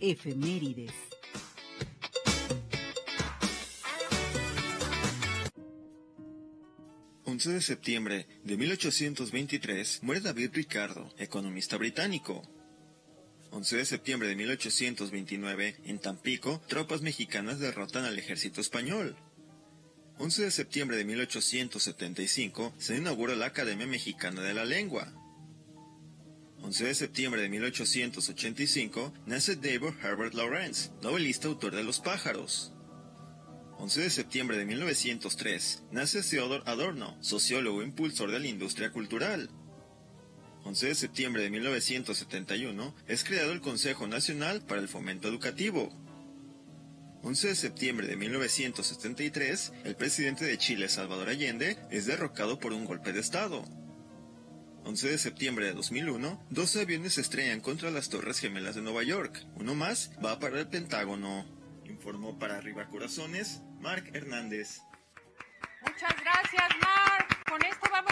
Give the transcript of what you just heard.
Efemérides. de septiembre de 1823 muere David Ricardo, economista británico. 11 de septiembre de 1829, en Tampico, tropas mexicanas derrotan al ejército español. 11 de septiembre de 1875, se inaugura la Academia Mexicana de la Lengua. 11 de septiembre de 1885, nace David Herbert Lawrence, novelista autor de Los pájaros. 11 de septiembre de 1903, nace Theodor Adorno, sociólogo impulsor de la industria cultural. 11 de septiembre de 1971, es creado el Consejo Nacional para el Fomento Educativo. 11 de septiembre de 1973, el presidente de Chile, Salvador Allende, es derrocado por un golpe de Estado. 11 de septiembre de 2001, 12 aviones se estrellan contra las Torres Gemelas de Nueva York. Uno más va para el Pentágono. Informó para Arriba Corazones, Mark Hernández.